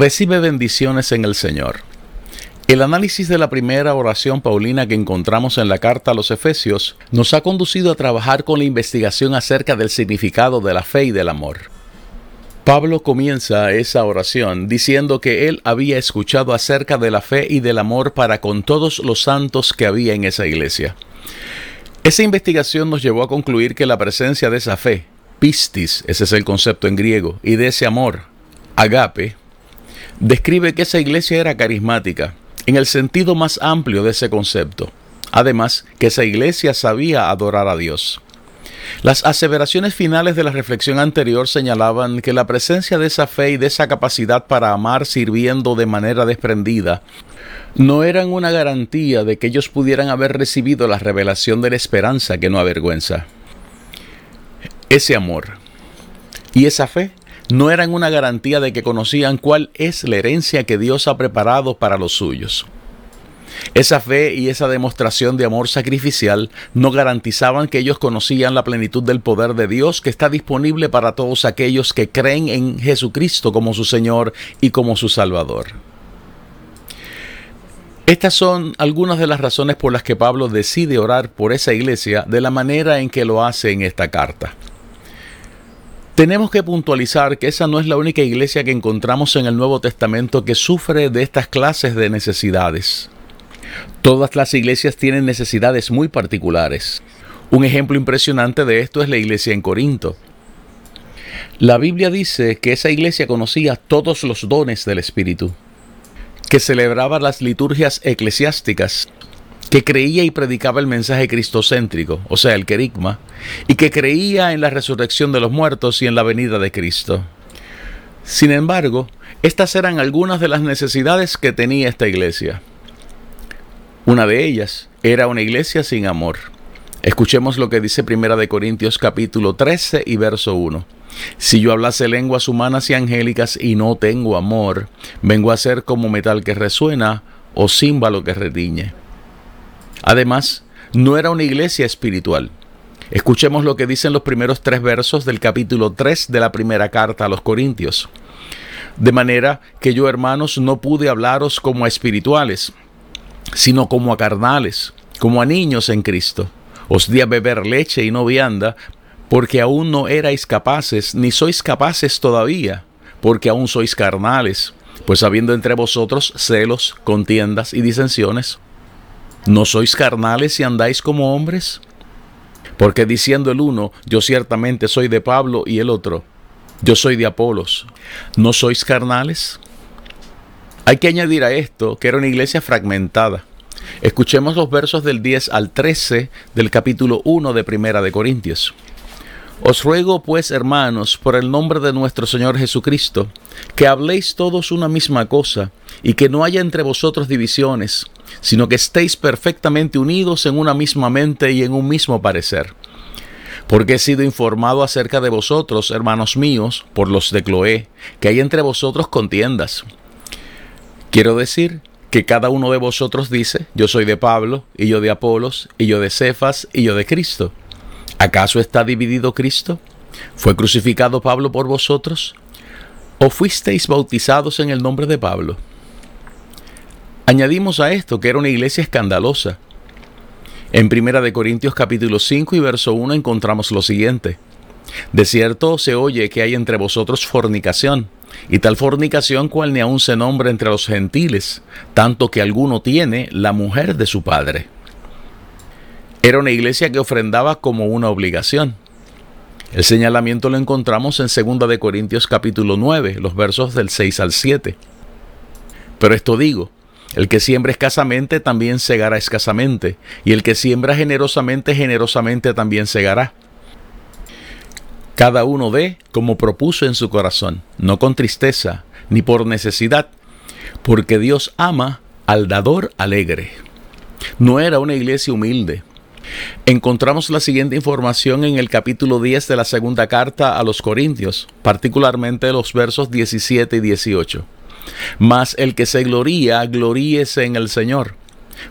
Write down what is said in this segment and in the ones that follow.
Recibe bendiciones en el Señor. El análisis de la primera oración paulina que encontramos en la carta a los Efesios nos ha conducido a trabajar con la investigación acerca del significado de la fe y del amor. Pablo comienza esa oración diciendo que él había escuchado acerca de la fe y del amor para con todos los santos que había en esa iglesia. Esa investigación nos llevó a concluir que la presencia de esa fe, pistis, ese es el concepto en griego, y de ese amor, agape, describe que esa iglesia era carismática, en el sentido más amplio de ese concepto. Además, que esa iglesia sabía adorar a Dios. Las aseveraciones finales de la reflexión anterior señalaban que la presencia de esa fe y de esa capacidad para amar sirviendo de manera desprendida no eran una garantía de que ellos pudieran haber recibido la revelación de la esperanza que no avergüenza. Ese amor y esa fe no eran una garantía de que conocían cuál es la herencia que Dios ha preparado para los suyos. Esa fe y esa demostración de amor sacrificial no garantizaban que ellos conocían la plenitud del poder de Dios que está disponible para todos aquellos que creen en Jesucristo como su Señor y como su Salvador. Estas son algunas de las razones por las que Pablo decide orar por esa iglesia de la manera en que lo hace en esta carta. Tenemos que puntualizar que esa no es la única iglesia que encontramos en el Nuevo Testamento que sufre de estas clases de necesidades. Todas las iglesias tienen necesidades muy particulares. Un ejemplo impresionante de esto es la iglesia en Corinto. La Biblia dice que esa iglesia conocía todos los dones del Espíritu, que celebraba las liturgias eclesiásticas que creía y predicaba el mensaje cristocéntrico, o sea, el querigma, y que creía en la resurrección de los muertos y en la venida de Cristo. Sin embargo, estas eran algunas de las necesidades que tenía esta iglesia. Una de ellas era una iglesia sin amor. Escuchemos lo que dice Primera de Corintios capítulo 13 y verso 1. Si yo hablase lenguas humanas y angélicas y no tengo amor, vengo a ser como metal que resuena o címbalo que retiñe. Además, no era una iglesia espiritual. Escuchemos lo que dicen los primeros tres versos del capítulo 3 de la primera carta a los Corintios. De manera que yo, hermanos, no pude hablaros como a espirituales, sino como a carnales, como a niños en Cristo. Os di a beber leche y no vianda, porque aún no erais capaces, ni sois capaces todavía, porque aún sois carnales, pues habiendo entre vosotros celos, contiendas y disensiones, ¿No sois carnales y andáis como hombres? Porque diciendo el uno, yo ciertamente soy de Pablo, y el otro, yo soy de Apolos, ¿no sois carnales? Hay que añadir a esto que era una iglesia fragmentada. Escuchemos los versos del 10 al 13 del capítulo 1 de Primera de Corintios. Os ruego pues, hermanos, por el nombre de nuestro Señor Jesucristo, que habléis todos una misma cosa, y que no haya entre vosotros divisiones, sino que estéis perfectamente unidos en una misma mente y en un mismo parecer. Porque he sido informado acerca de vosotros, hermanos míos, por los de Cloé, que hay entre vosotros contiendas. Quiero decir que cada uno de vosotros dice, yo soy de Pablo, y yo de Apolos, y yo de Cefas, y yo de Cristo ¿Acaso está dividido Cristo? ¿Fue crucificado Pablo por vosotros? ¿O fuisteis bautizados en el nombre de Pablo? Añadimos a esto que era una iglesia escandalosa. En Primera de Corintios capítulo 5 y verso 1 encontramos lo siguiente. De cierto se oye que hay entre vosotros fornicación, y tal fornicación cual ni aun se nombra entre los gentiles, tanto que alguno tiene la mujer de su padre. Era una iglesia que ofrendaba como una obligación. El señalamiento lo encontramos en 2 de Corintios capítulo 9, los versos del 6 al 7. Pero esto digo, el que siembra escasamente también segará escasamente, y el que siembra generosamente, generosamente también segará. Cada uno dé como propuso en su corazón, no con tristeza, ni por necesidad, porque Dios ama al dador alegre. No era una iglesia humilde, Encontramos la siguiente información en el capítulo 10 de la segunda carta a los Corintios, particularmente los versos 17 y 18. Mas el que se gloría, gloríese en el Señor,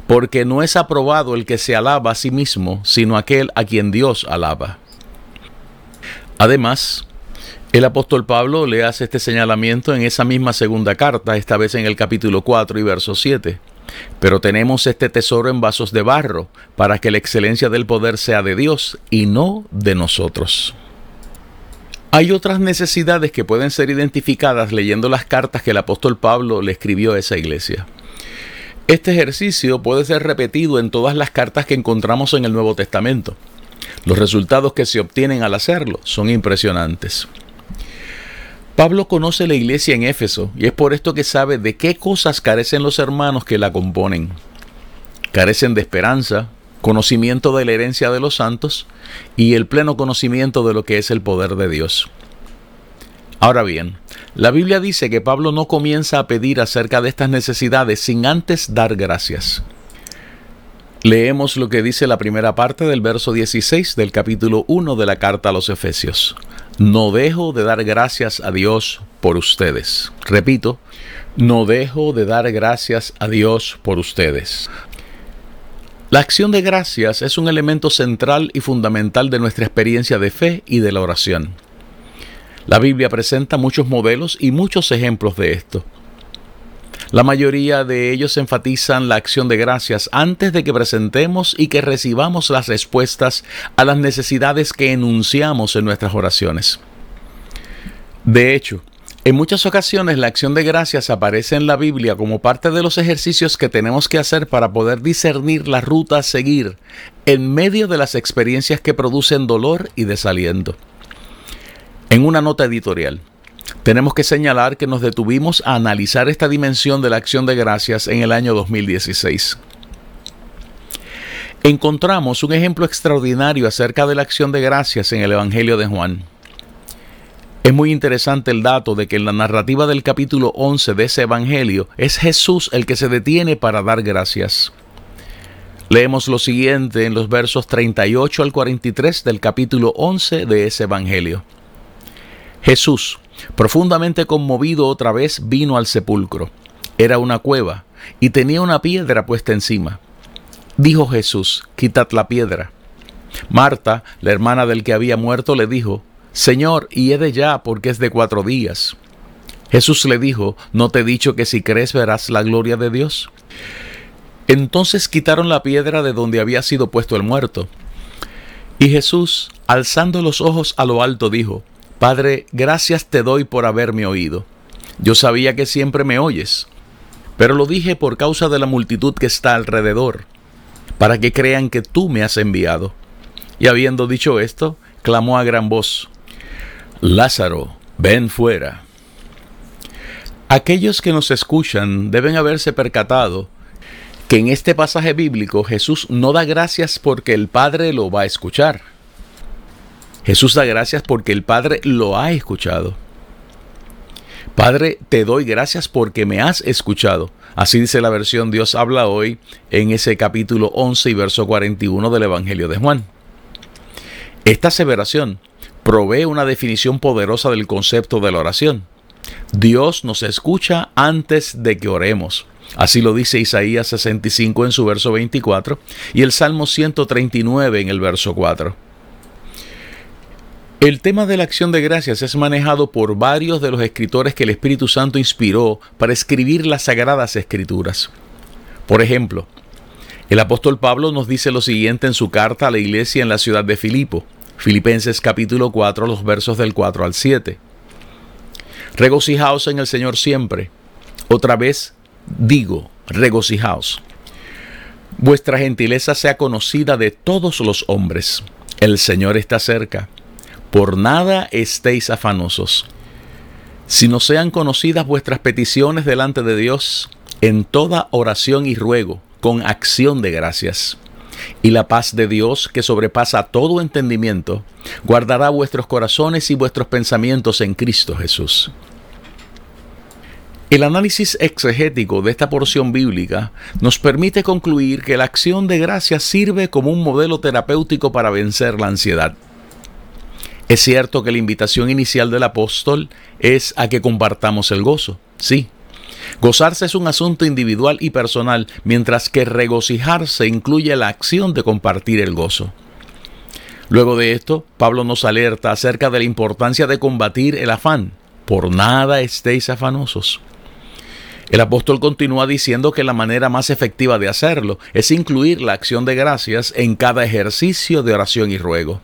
porque no es aprobado el que se alaba a sí mismo, sino aquel a quien Dios alaba. Además, el apóstol Pablo le hace este señalamiento en esa misma segunda carta, esta vez en el capítulo 4 y verso 7. Pero tenemos este tesoro en vasos de barro, para que la excelencia del poder sea de Dios y no de nosotros. Hay otras necesidades que pueden ser identificadas leyendo las cartas que el apóstol Pablo le escribió a esa iglesia. Este ejercicio puede ser repetido en todas las cartas que encontramos en el Nuevo Testamento. Los resultados que se obtienen al hacerlo son impresionantes. Pablo conoce la iglesia en Éfeso y es por esto que sabe de qué cosas carecen los hermanos que la componen. Carecen de esperanza, conocimiento de la herencia de los santos y el pleno conocimiento de lo que es el poder de Dios. Ahora bien, la Biblia dice que Pablo no comienza a pedir acerca de estas necesidades sin antes dar gracias. Leemos lo que dice la primera parte del verso 16 del capítulo 1 de la carta a los Efesios. No dejo de dar gracias a Dios por ustedes. Repito, no dejo de dar gracias a Dios por ustedes. La acción de gracias es un elemento central y fundamental de nuestra experiencia de fe y de la oración. La Biblia presenta muchos modelos y muchos ejemplos de esto. La mayoría de ellos enfatizan la acción de gracias antes de que presentemos y que recibamos las respuestas a las necesidades que enunciamos en nuestras oraciones. De hecho, en muchas ocasiones la acción de gracias aparece en la Biblia como parte de los ejercicios que tenemos que hacer para poder discernir la ruta a seguir en medio de las experiencias que producen dolor y desaliento. En una nota editorial, tenemos que señalar que nos detuvimos a analizar esta dimensión de la acción de gracias en el año 2016. Encontramos un ejemplo extraordinario acerca de la acción de gracias en el Evangelio de Juan. Es muy interesante el dato de que en la narrativa del capítulo 11 de ese Evangelio es Jesús el que se detiene para dar gracias. Leemos lo siguiente en los versos 38 al 43 del capítulo 11 de ese Evangelio. Jesús, Profundamente conmovido otra vez, vino al sepulcro. Era una cueva y tenía una piedra puesta encima. Dijo Jesús, quitad la piedra. Marta, la hermana del que había muerto, le dijo, Señor, y he de ya, porque es de cuatro días. Jesús le dijo, ¿no te he dicho que si crees verás la gloria de Dios? Entonces quitaron la piedra de donde había sido puesto el muerto. Y Jesús, alzando los ojos a lo alto, dijo, Padre, gracias te doy por haberme oído. Yo sabía que siempre me oyes, pero lo dije por causa de la multitud que está alrededor, para que crean que tú me has enviado. Y habiendo dicho esto, clamó a gran voz, Lázaro, ven fuera. Aquellos que nos escuchan deben haberse percatado que en este pasaje bíblico Jesús no da gracias porque el Padre lo va a escuchar Jesús da gracias porque el Padre lo ha escuchado. Padre, te doy gracias porque me has escuchado. Así dice la versión Dios habla hoy en ese capítulo 11 y verso 41 del Evangelio de Juan. Esta aseveración provee una definición poderosa del concepto de la oración. Dios nos escucha antes de que oremos. Así lo dice Isaías 65 en su verso 24 y el Salmo 139 en el verso 4. El tema de la acción de gracias es manejado por varios de los escritores que el Espíritu Santo inspiró para escribir las sagradas escrituras. Por ejemplo, el apóstol Pablo nos dice lo siguiente en su carta a la iglesia en la ciudad de Filipo, Filipenses capítulo 4, los versos del 4 al 7. Regocijaos en el Señor siempre. Otra vez digo, regocijaos. Vuestra gentileza sea conocida de todos los hombres. El Señor está cerca. Por nada estéis afanosos, sino sean conocidas vuestras peticiones delante de Dios en toda oración y ruego, con acción de gracias. Y la paz de Dios, que sobrepasa todo entendimiento, guardará vuestros corazones y vuestros pensamientos en Cristo Jesús. El análisis exegético de esta porción bíblica nos permite concluir que la acción de gracias sirve como un modelo terapéutico para vencer la ansiedad. Es cierto que la invitación inicial del apóstol es a que compartamos el gozo, sí. Gozarse es un asunto individual y personal, mientras que regocijarse incluye la acción de compartir el gozo. Luego de esto, Pablo nos alerta acerca de la importancia de combatir el afán. Por nada estéis afanosos. El apóstol continúa diciendo que la manera más efectiva de hacerlo es incluir la acción de gracias en cada ejercicio de oración y ruego.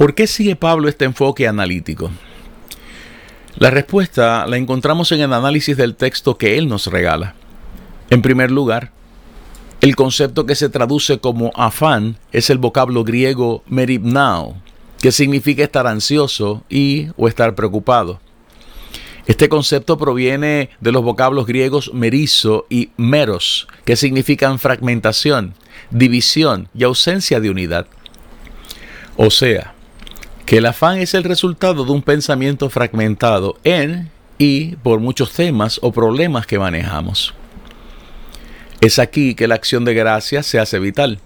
¿Por qué sigue Pablo este enfoque analítico? La respuesta la encontramos en el análisis del texto que él nos regala. En primer lugar, el concepto que se traduce como afán es el vocablo griego meribnao, que significa estar ansioso y o estar preocupado. Este concepto proviene de los vocablos griegos merizo y meros, que significan fragmentación, división y ausencia de unidad. O sea, que el afán es el resultado de un pensamiento fragmentado en y por muchos temas o problemas que manejamos. Es aquí que la acción de gracia se hace vital.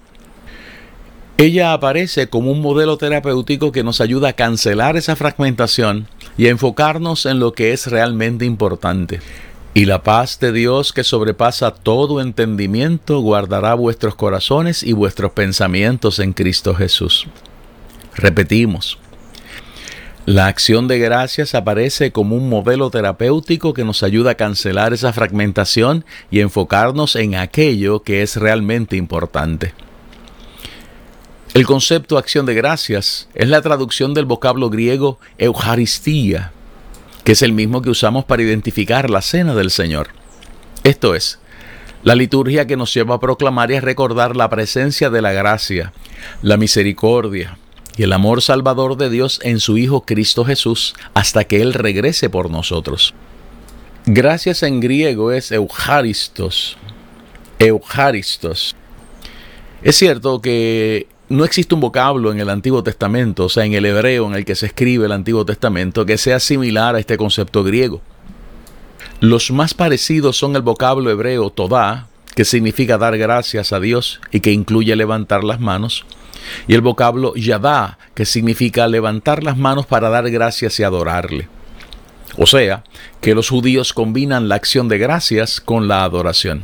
Ella aparece como un modelo terapéutico que nos ayuda a cancelar esa fragmentación y a enfocarnos en lo que es realmente importante. Y la paz de Dios que sobrepasa todo entendimiento guardará vuestros corazones y vuestros pensamientos en Cristo Jesús. Repetimos, la acción de gracias aparece como un modelo terapéutico que nos ayuda a cancelar esa fragmentación y enfocarnos en aquello que es realmente importante. El concepto acción de gracias es la traducción del vocablo griego Eucaristía, que es el mismo que usamos para identificar la cena del Señor. Esto es, la liturgia que nos lleva a proclamar y a recordar la presencia de la gracia, la misericordia y el amor salvador de Dios en su Hijo Cristo Jesús hasta que Él regrese por nosotros. Gracias en griego es Eucharistos. Eucharistos. Es cierto que no existe un vocablo en el Antiguo Testamento, o sea, en el hebreo en el que se escribe el Antiguo Testamento, que sea similar a este concepto griego. Los más parecidos son el vocablo hebreo todá, que significa dar gracias a Dios y que incluye levantar las manos, y el vocablo yadá, que significa levantar las manos para dar gracias y adorarle. O sea, que los judíos combinan la acción de gracias con la adoración.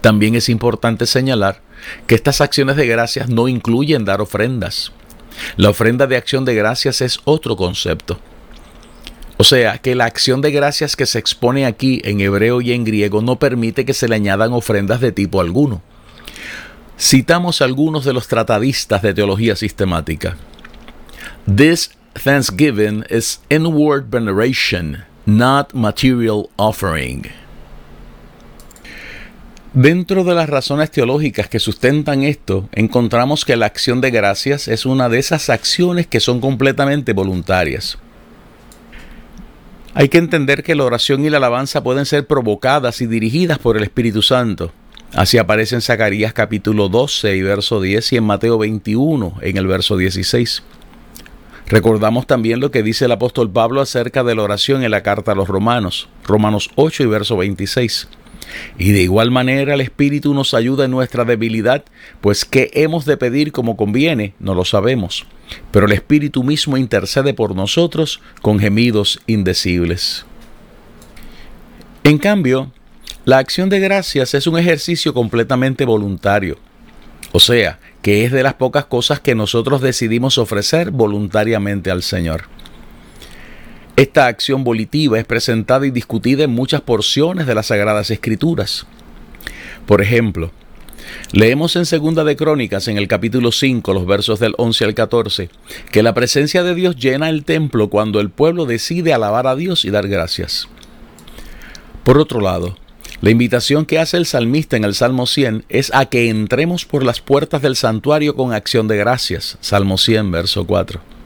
También es importante señalar que estas acciones de gracias no incluyen dar ofrendas. La ofrenda de acción de gracias es otro concepto. O sea, que la acción de gracias que se expone aquí en hebreo y en griego no permite que se le añadan ofrendas de tipo alguno. Citamos algunos de los tratadistas de teología sistemática. This thanksgiving is inward veneration, not material offering. Dentro de las razones teológicas que sustentan esto, encontramos que la acción de gracias es una de esas acciones que son completamente voluntarias. Hay que entender que la oración y la alabanza pueden ser provocadas y dirigidas por el Espíritu Santo. Así aparece en Zacarías capítulo 12 y verso 10 y en Mateo 21 en el verso 16. Recordamos también lo que dice el apóstol Pablo acerca de la oración en la carta a los romanos, Romanos 8 y verso 26. Y de igual manera el Espíritu nos ayuda en nuestra debilidad, pues qué hemos de pedir como conviene, no lo sabemos. Pero el Espíritu mismo intercede por nosotros con gemidos indecibles. En cambio, la acción de gracias es un ejercicio completamente voluntario. O sea, que es de las pocas cosas que nosotros decidimos ofrecer voluntariamente al Señor. Esta acción volitiva es presentada y discutida en muchas porciones de las Sagradas Escrituras. Por ejemplo, leemos en Segunda de Crónicas, en el capítulo 5, los versos del 11 al 14, que la presencia de Dios llena el templo cuando el pueblo decide alabar a Dios y dar gracias. Por otro lado, La invitación que hace el salmista en el Salmo 100 es a que entremos por las puertas del santuario con acción de gracias. Salmo 100, verso 4.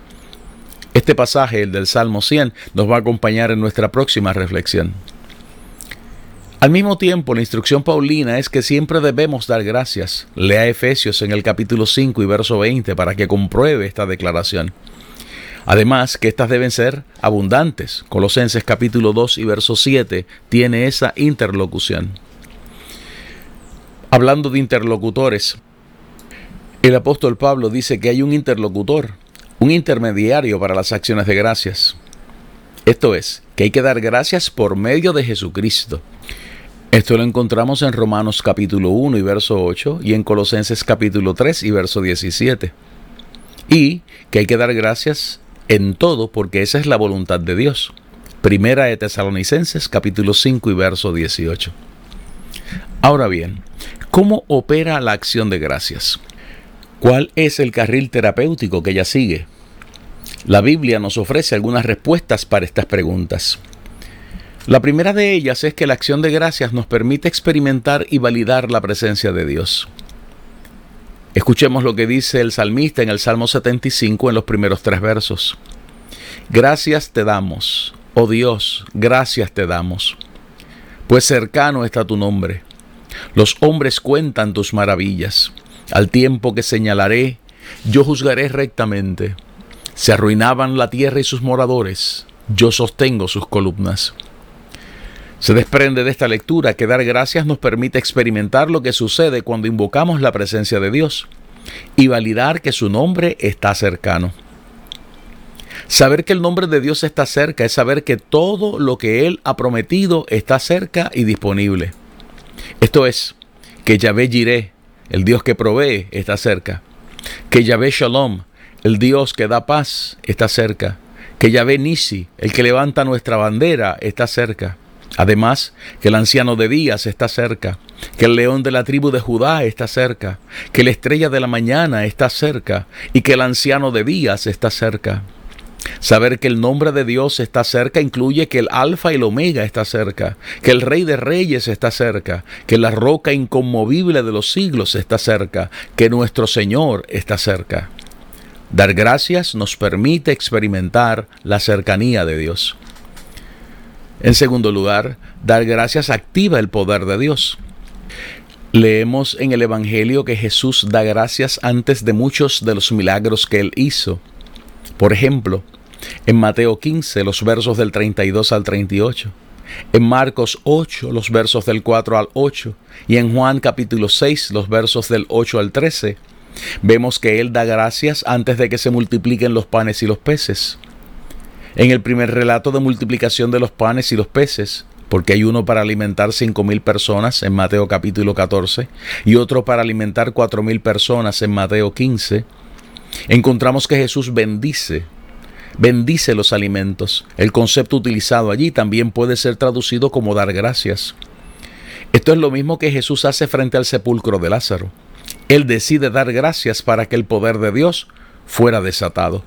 Este pasaje, el del Salmo 100, nos va a acompañar en nuestra próxima reflexión. Al mismo tiempo, la instrucción paulina es que siempre debemos dar gracias. Lea Efesios en el capítulo 5 y verso 20 para que compruebe esta declaración. Además, que éstas deben ser abundantes. Colosenses capítulo 2 y verso 7 tiene esa interlocución. Hablando de interlocutores, el apóstol Pablo dice que hay un interlocutor, un intermediario para las acciones de gracias. Esto es, que hay que dar gracias por medio de Jesucristo. Esto lo encontramos en Romanos capítulo 1 y verso 8 y en Colosenses capítulo 3 y verso 17. Y que hay que dar gracias en todo porque esa es la voluntad de Dios. Primera de Tesalonicenses capítulo 5 y verso 18. Ahora bien, ¿cómo opera la acción de gracias? ¿Cuál es el carril terapéutico que ella sigue? La Biblia nos ofrece algunas respuestas para estas preguntas. La primera de ellas es que la acción de gracias nos permite experimentar y validar la presencia de Dios. Escuchemos lo que dice el salmista en el Salmo 75 en los primeros tres versos. Gracias te damos, oh Dios, gracias te damos, pues cercano está tu nombre. Los hombres cuentan tus maravillas. Al tiempo que señalaré, yo juzgaré rectamente. Se arruinaban la tierra y sus moradores, yo sostengo sus columnas. Se desprende de esta lectura que dar gracias nos permite experimentar lo que sucede cuando invocamos la presencia de Dios y validar que su nombre está cercano. Saber que el nombre de Dios está cerca es saber que todo lo que Él ha prometido está cerca y disponible. Esto es, que Yahvé Jireh, el Dios que provee, está cerca. Que Yahvé Shalom, el Dios que da paz, está cerca. Que Yahvé Nisi, el que levanta nuestra bandera, está cerca. Además, que el anciano de días está cerca, que el león de la tribu de Judá está cerca, que la estrella de la mañana está cerca y que el anciano de días está cerca. Saber que el nombre de Dios está cerca incluye que el alfa y el omega está cerca, que el rey de reyes está cerca, que la roca inconmovible de los siglos está cerca, que nuestro Señor está cerca. Dar gracias nos permite experimentar la cercanía de Dios. En segundo lugar, dar gracias activa el poder de Dios. Leemos en el Evangelio que Jesús da gracias antes de muchos de los milagros que él hizo. Por ejemplo, en Mateo 15, los versos del 32 al 38, en Marcos 8, los versos del 4 al 8, y en Juan capítulo 6, los versos del 8 al 13, vemos que Él da gracias antes de que se multipliquen los panes y los peces. En el primer relato de multiplicación de los panes y los peces, porque hay uno para alimentar cinco mil personas en Mateo capítulo 14 y otro para alimentar cuatro mil personas en Mateo 15, encontramos que Jesús bendice, bendice los alimentos. El concepto utilizado allí también puede ser traducido como dar gracias. Esto es lo mismo que Jesús hace frente al sepulcro de Lázaro. Él decide dar gracias para que el poder de Dios fuera desatado.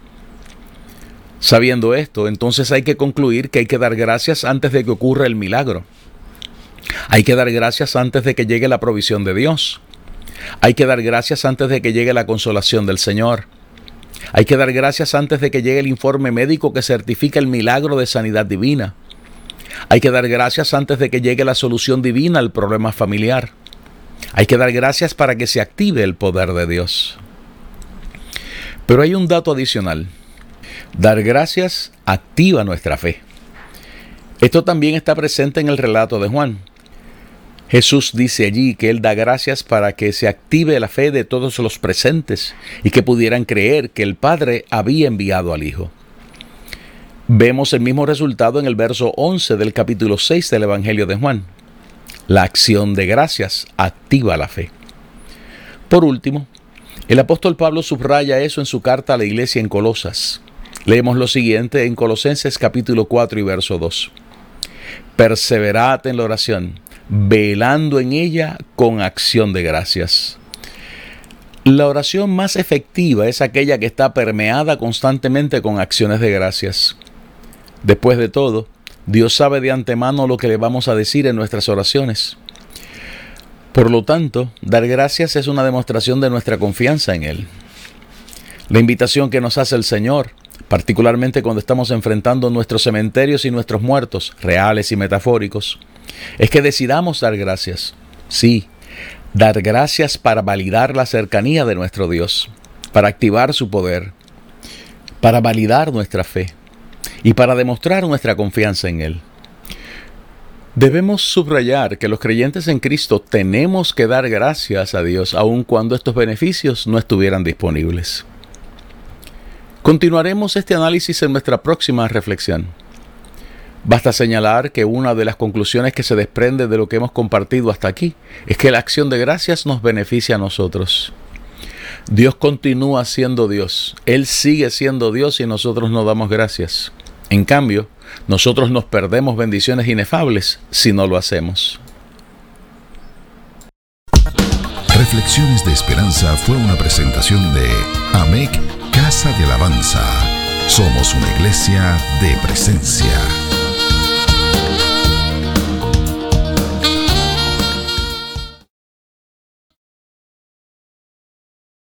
Sabiendo esto, entonces hay que concluir que hay que dar gracias antes de que ocurra el milagro. Hay que dar gracias antes de que llegue la provisión de Dios. Hay que dar gracias antes de que llegue la consolación del Señor. Hay que dar gracias antes de que llegue el informe médico que certifica el milagro de sanidad divina. Hay que dar gracias antes de que llegue la solución divina al problema familiar. Hay que dar gracias para que se active el poder de Dios. Pero hay un dato adicional. Dar gracias activa nuestra fe. Esto también está presente en el relato de Juan. Jesús dice allí que Él da gracias para que se active la fe de todos los presentes y que pudieran creer que el Padre había enviado al Hijo. Vemos el mismo resultado en el verso 11 del capítulo 6 del Evangelio de Juan. La acción de gracias activa la fe. Por último, el apóstol Pablo subraya eso en su carta a la iglesia en Colosas. Leemos lo siguiente en Colosenses capítulo 4 y verso 2. Perseverad en la oración, velando en ella con acción de gracias. La oración más efectiva es aquella que está permeada constantemente con acciones de gracias. Después de todo, Dios sabe de antemano lo que le vamos a decir en nuestras oraciones. Por lo tanto, dar gracias es una demostración de nuestra confianza en Él. La invitación que nos hace el Señor, particularmente cuando estamos enfrentando nuestros cementerios y nuestros muertos, reales y metafóricos, es que decidamos dar gracias. Sí, dar gracias para validar la cercanía de nuestro Dios, para activar su poder, para validar nuestra fe y para demostrar nuestra confianza en Él. Debemos subrayar que los creyentes en Cristo tenemos que dar gracias a Dios aun cuando estos beneficios no estuvieran disponibles. Continuaremos este análisis en nuestra próxima reflexión. Basta señalar que una de las conclusiones que se desprende de lo que hemos compartido hasta aquí es que la acción de gracias nos beneficia a nosotros. Dios continúa siendo Dios, Él sigue siendo Dios y nosotros no damos gracias. En cambio, nosotros nos perdemos bendiciones inefables si no lo hacemos. Reflexiones de Esperanza fue una presentación de AMEC Casa de Alabanza. Somos una iglesia de presencia.